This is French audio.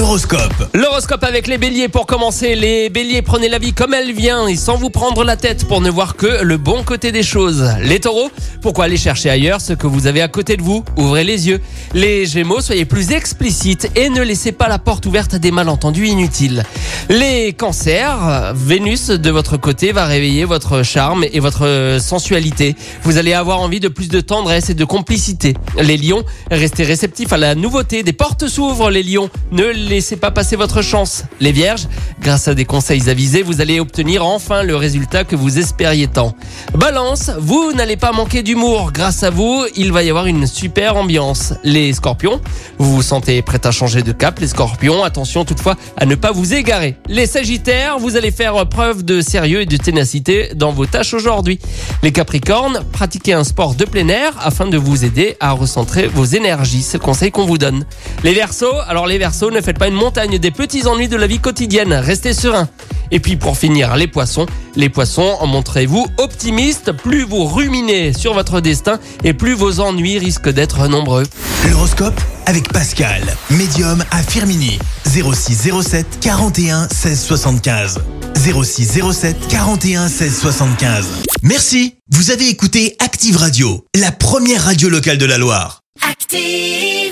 Horoscope. L'horoscope avec les béliers pour commencer. Les béliers, prenez la vie comme elle vient et sans vous prendre la tête pour ne voir que le bon côté des choses. Les taureaux, pourquoi aller chercher ailleurs ce que vous avez à côté de vous? Ouvrez les yeux. Les gémeaux, soyez plus explicites et ne laissez pas la porte ouverte à des malentendus inutiles. Les cancers, Vénus de votre côté va réveiller votre charme et votre sensualité. Vous allez avoir envie de plus de tendresse et de complicité. Les lions, restez réceptifs à la nouveauté. Des portes s'ouvrent les lions. Ne laissez pas passer votre chance. Les vierges, grâce à des conseils avisés, vous allez obtenir enfin le résultat que vous espériez tant. Balance, vous n'allez pas manquer d'humour. Grâce à vous, il va y avoir une super ambiance. Les scorpions, vous vous sentez prêt à changer de cap. Les scorpions, attention toutefois à ne pas vous égarer. Les sagittaires, vous allez faire preuve de sérieux et de ténacité dans vos tâches aujourd'hui. Les capricornes, pratiquez un sport de plein air afin de vous aider à recentrer vos énergies. C'est le conseil qu'on vous donne. Les versos, alors les versos, ne faites pas une montagne des petits ennuis de la vie quotidienne. Restez serein. Et puis pour finir, les poissons. Les poissons, montrez-vous optimistes. Plus vous ruminez sur votre destin et plus vos ennuis risquent d'être nombreux. L'horoscope avec Pascal, médium à Firmini. 0607 41 16 75. 0607 41 16 75. Merci, vous avez écouté Active Radio, la première radio locale de la Loire. Active.